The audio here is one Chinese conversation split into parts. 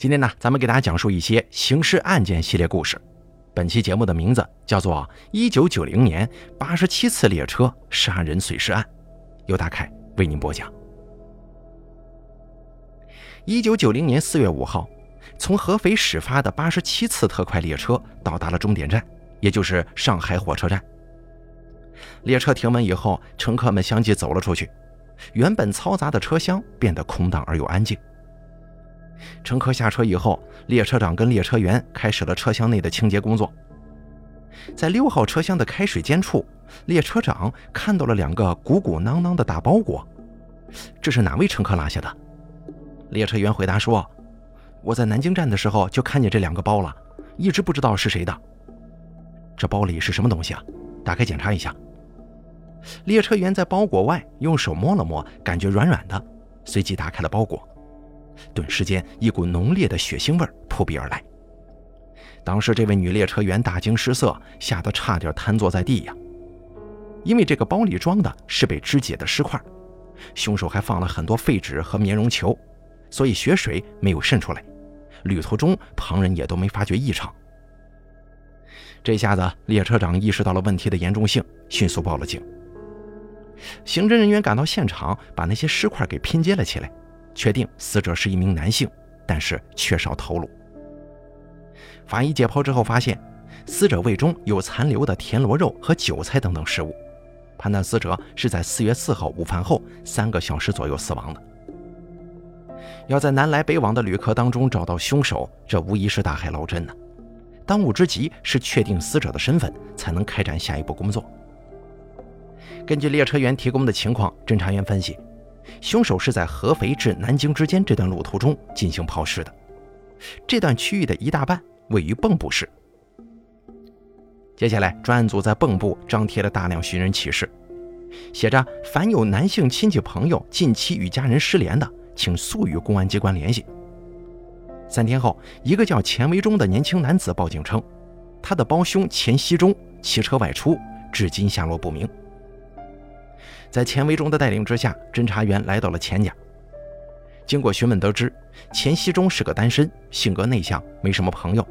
今天呢，咱们给大家讲述一些刑事案件系列故事。本期节目的名字叫做《一九九零年八十七次列车杀人碎尸案》，由大凯为您播讲。一九九零年四月五号，从合肥始发的八十七次特快列车到达了终点站，也就是上海火车站。列车停稳以后，乘客们相继走了出去，原本嘈杂的车厢变得空荡而又安静。乘客下车以后，列车长跟列车员开始了车厢内的清洁工作。在六号车厢的开水间处，列车长看到了两个鼓鼓囊囊的大包裹，这是哪位乘客落下的？列车员回答说：“我在南京站的时候就看见这两个包了，一直不知道是谁的。这包里是什么东西啊？打开检查一下。”列车员在包裹外用手摸了摸，感觉软软的，随即打开了包裹。顿时间，一股浓烈的血腥味扑鼻而来。当时，这位女列车员大惊失色，吓得差点瘫坐在地呀。因为这个包里装的是被肢解的尸块，凶手还放了很多废纸和棉绒球，所以血水没有渗出来。旅途中，旁人也都没发觉异常。这下子，列车长意识到了问题的严重性，迅速报了警。刑侦人员赶到现场，把那些尸块给拼接了起来。确定死者是一名男性，但是缺少头颅。法医解剖之后发现，死者胃中有残留的田螺肉和韭菜等等食物，判断死者是在四月四号午饭后三个小时左右死亡的。要在南来北往的旅客当中找到凶手，这无疑是大海捞针呢。当务之急是确定死者的身份，才能开展下一步工作。根据列车员提供的情况，侦查员分析。凶手是在合肥至南京之间这段路途中进行抛尸的，这段区域的一大半位于蚌埠市。接下来，专案组在蚌埠张贴了大量寻人启事，写着“凡有男性亲戚朋友近期与家人失联的，请速与公安机关联系。”三天后，一个叫钱维忠的年轻男子报警称，他的胞兄钱锡忠骑车外出，至今下落不明。在钱维忠的带领之下，侦查员来到了钱家。经过询问得知，钱锡忠是个单身，性格内向，没什么朋友，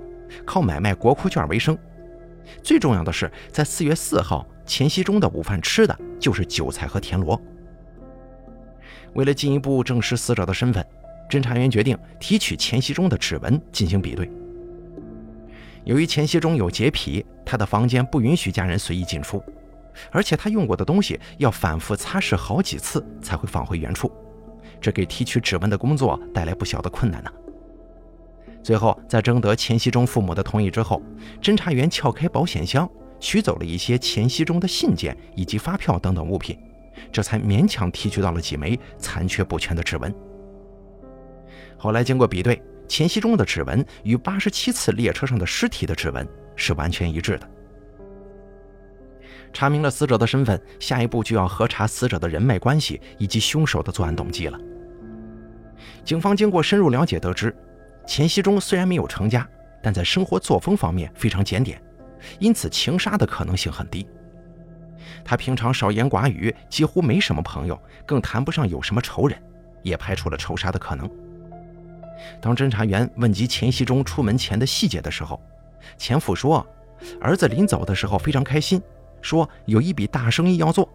靠买卖国库券为生。最重要的是，在四月四号，钱锡忠的午饭吃的就是韭菜和田螺。为了进一步证实死者的身份，侦查员决定提取钱锡忠的指纹进行比对。由于钱锡忠有洁癖，他的房间不允许家人随意进出。而且他用过的东西要反复擦拭好几次才会放回原处，这给提取指纹的工作带来不小的困难呢。最后，在征得钱锡忠父母的同意之后，侦查员撬开保险箱，取走了一些钱锡忠的信件以及发票等等物品，这才勉强提取到了几枚残缺不全的指纹。后来经过比对，钱锡忠的指纹与八十七次列车上的尸体的指纹是完全一致的。查明了死者的身份，下一步就要核查死者的人脉关系以及凶手的作案动机了。警方经过深入了解，得知钱锡忠虽然没有成家，但在生活作风方面非常检点，因此情杀的可能性很低。他平常少言寡语，几乎没什么朋友，更谈不上有什么仇人，也排除了仇杀的可能。当侦查员问及钱锡忠出门前的细节的时候，钱父说，儿子临走的时候非常开心。说有一笔大生意要做。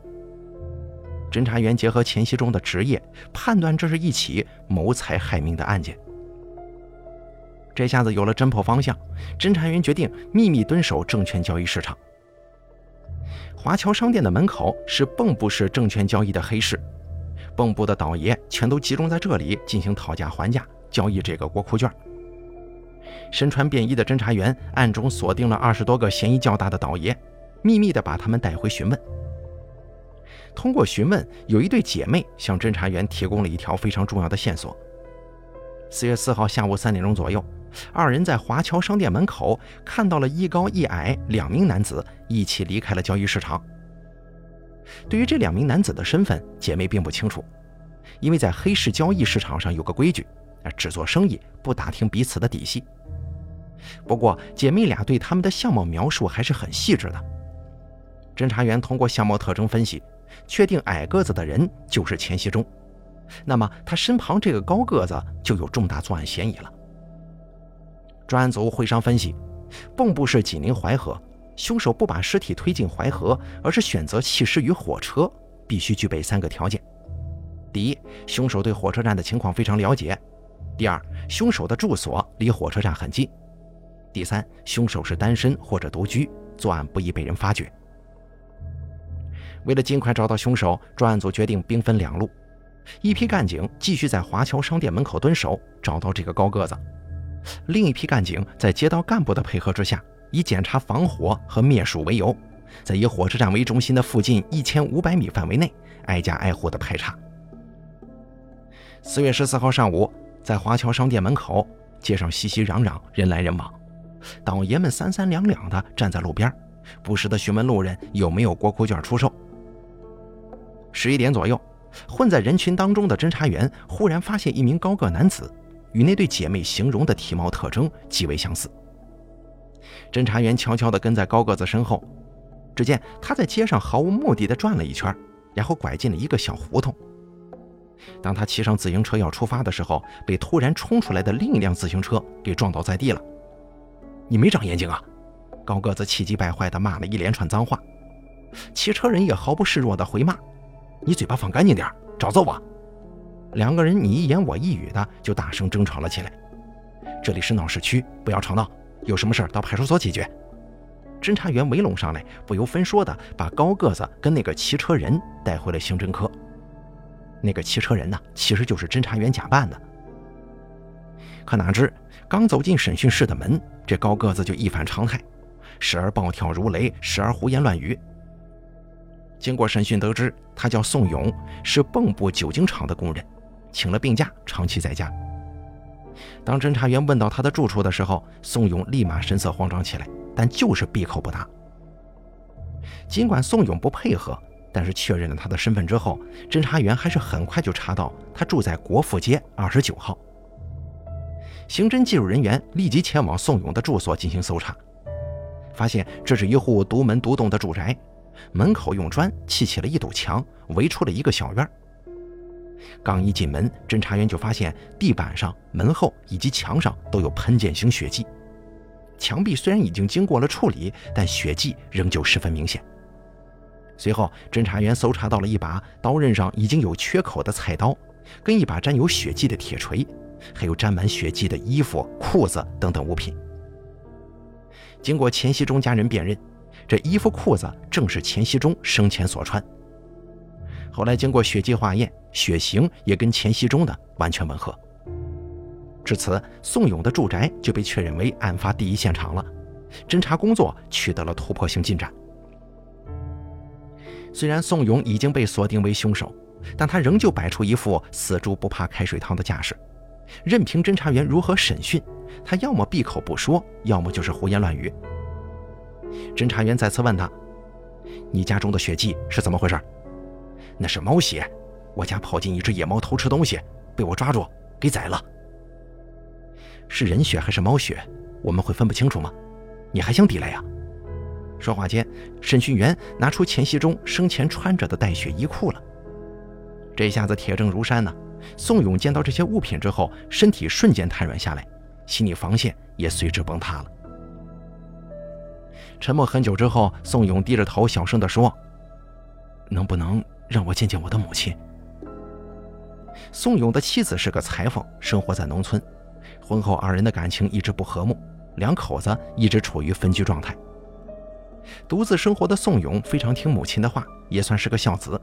侦查员结合钱锡忠的职业，判断这是一起谋财害命的案件。这下子有了侦破方向，侦查员决定秘密蹲守证券交易市场。华侨商店的门口是蚌埠市证券交易的黑市，蚌埠的倒爷全都集中在这里进行讨价还价，交易这个国库券。身穿便衣的侦查员暗中锁定了二十多个嫌疑较大的倒爷。秘密地把他们带回询问。通过询问，有一对姐妹向侦查员提供了一条非常重要的线索。四月四号下午三点钟左右，二人在华侨商店门口看到了一高一矮两名男子一起离开了交易市场。对于这两名男子的身份，姐妹并不清楚，因为在黑市交易市场上有个规矩，只做生意不打听彼此的底细。不过，姐妹俩对他们的相貌描述还是很细致的。侦查员通过相貌特征分析，确定矮个子的人就是钱锡忠，那么他身旁这个高个子就有重大作案嫌疑了。专案组会商分析，蚌埠市紧邻淮河，凶手不把尸体推进淮河，而是选择弃尸于火车，必须具备三个条件：第一，凶手对火车站的情况非常了解；第二，凶手的住所离火车站很近；第三，凶手是单身或者独居，作案不易被人发觉。为了尽快找到凶手，专案组决定兵分两路，一批干警继续在华侨商店门口蹲守，找到这个高个子。另一批干警在街道干部的配合之下，以检查防火和灭鼠为由，在以火车站为中心的附近一千五百米范围内挨家挨户的排查。四月十四号上午，在华侨商店门口，街上熙熙攘攘，人来人往，党爷们三三两两的站在路边，不时的询问路人有没有国库券出售。十一点左右，混在人群当中的侦查员忽然发现一名高个男子。与那对姐妹形容的体貌特征极为相似。侦查员悄悄地跟在高个子身后，只见他在街上毫无目的地转了一圈，然后拐进了一个小胡同。当他骑上自行车要出发的时候，被突然冲出来的另一辆自行车给撞倒在地了。你没长眼睛啊！高个子气急败坏地骂了一连串脏话。骑车人也毫不示弱地回骂：“你嘴巴放干净点，找揍我！”两个人你一言我一语的就大声争吵了起来。这里是闹市区，不要吵闹，有什么事儿到派出所解决。侦查员围拢上来，不由分说的把高个子跟那个骑车人带回了刑侦科。那个骑车人呢，其实就是侦查员假扮的。可哪知刚走进审讯室的门，这高个子就一反常态，时而暴跳如雷，时而胡言乱语。经过审讯得知，他叫宋勇，是蚌埠酒精厂的工人。请了病假，长期在家。当侦查员问到他的住处的时候，宋勇立马神色慌张起来，但就是闭口不答。尽管宋勇不配合，但是确认了他的身份之后，侦查员还是很快就查到他住在国富街二十九号。刑侦技术人员立即前往宋勇的住所进行搜查，发现这是一户独门独栋的住宅，门口用砖砌起了一堵墙，围出了一个小院。刚一进门，侦查员就发现地板上、门后以及墙上都有喷溅型血迹。墙壁虽然已经经过了处理，但血迹仍旧十分明显。随后，侦查员搜查到了一把刀刃上已经有缺口的菜刀，跟一把沾有血迹的铁锤，还有沾满血迹的衣服、裤子等等物品。经过钱锡忠家人辨认，这衣服、裤子正是钱锡忠生前所穿。后来经过血迹化验，血型也跟钱锡忠的完全吻合。至此，宋勇的住宅就被确认为案发第一现场了，侦查工作取得了突破性进展。虽然宋勇已经被锁定为凶手，但他仍旧摆出一副死猪不怕开水烫的架势，任凭侦查员如何审讯，他要么闭口不说，要么就是胡言乱语。侦查员再次问他：“你家中的血迹是怎么回事？”那是猫血，我家跑进一只野猫偷吃东西，被我抓住给宰了。是人血还是猫血，我们会分不清楚吗？你还想抵赖呀？说话间，审讯员拿出钱锡忠生前穿着的带血衣裤了。这下子铁证如山呢。宋勇见到这些物品之后，身体瞬间瘫软下来，心理防线也随之崩塌了。沉默很久之后，宋勇低着头小声地说：“能不能？”让我见见我的母亲。宋勇的妻子是个裁缝，生活在农村，婚后二人的感情一直不和睦，两口子一直处于分居状态。独自生活的宋勇非常听母亲的话，也算是个孝子。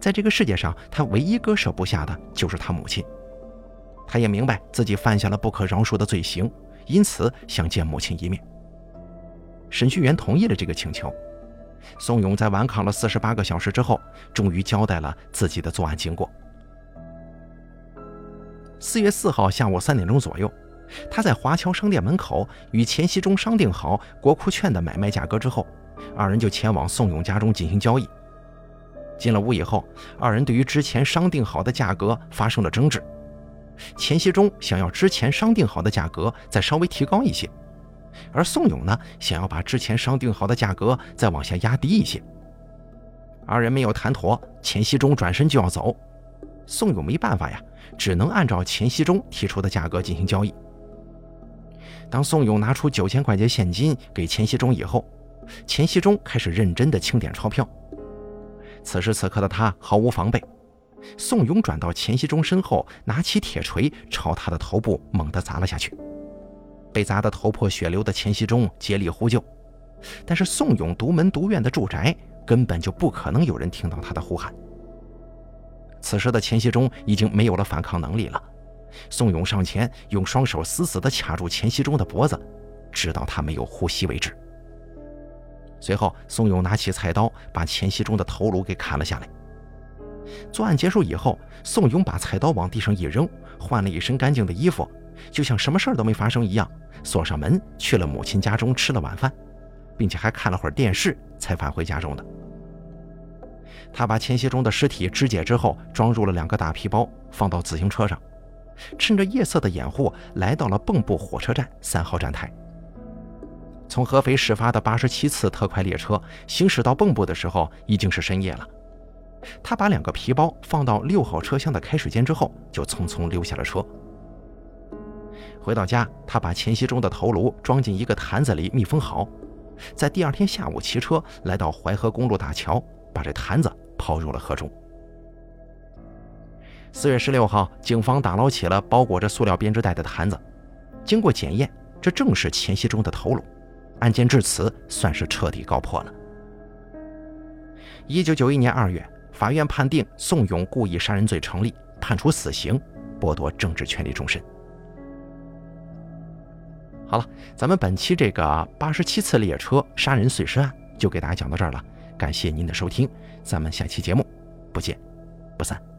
在这个世界上，他唯一割舍不下的就是他母亲。他也明白自己犯下了不可饶恕的罪行，因此想见母亲一面。审讯员同意了这个请求。宋勇在顽抗了四十八个小时之后，终于交代了自己的作案经过。四月四号下午三点钟左右，他在华侨商店门口与钱锡忠商定好国库券的买卖价格之后，二人就前往宋勇家中进行交易。进了屋以后，二人对于之前商定好的价格发生了争执。钱锡忠想要之前商定好的价格再稍微提高一些。而宋勇呢，想要把之前商定好的价格再往下压低一些。二人没有谈妥，钱锡忠转身就要走，宋勇没办法呀，只能按照钱锡忠提出的价格进行交易。当宋勇拿出九千块钱现金给钱锡忠以后，钱锡忠开始认真的清点钞票。此时此刻的他毫无防备，宋勇转到钱锡忠身后，拿起铁锤朝他的头部猛地砸了下去。被砸得头破血流的钱锡忠竭力呼救，但是宋勇独门独院的住宅根本就不可能有人听到他的呼喊。此时的钱锡忠已经没有了反抗能力了。宋勇上前，用双手死死地卡住钱锡忠的脖子，直到他没有呼吸为止。随后，宋勇拿起菜刀，把钱锡忠的头颅给砍了下来。作案结束以后，宋勇把菜刀往地上一扔，换了一身干净的衣服，就像什么事儿都没发生一样，锁上门去了母亲家中吃了晚饭，并且还看了会儿电视，才返回家中的。他把钱锡忠的尸体肢解之后，装入了两个大皮包，放到自行车上。趁着夜色的掩护，来到了蚌埠火车站三号站台。从合肥始发的八十七次特快列车行驶到蚌埠的时候，已经是深夜了。他把两个皮包放到六号车厢的开水间之后，就匆匆溜下了车。回到家，他把钱锡忠的头颅装进一个坛子里密封好，在第二天下午骑车来到淮河公路大桥，把这坛子抛入了河中。四月十六号，警方打捞起了包裹着塑料编织袋的坛子，经过检验，这正是钱锡忠的头颅。案件至此算是彻底告破了。一九九一年二月，法院判定宋勇故意杀人罪成立，判处死刑，剥夺政治权利终身。好了，咱们本期这个八十七次列车杀人碎尸案就给大家讲到这儿了，感谢您的收听，咱们下期节目不见不散。